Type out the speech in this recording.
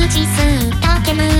打ち吸った煙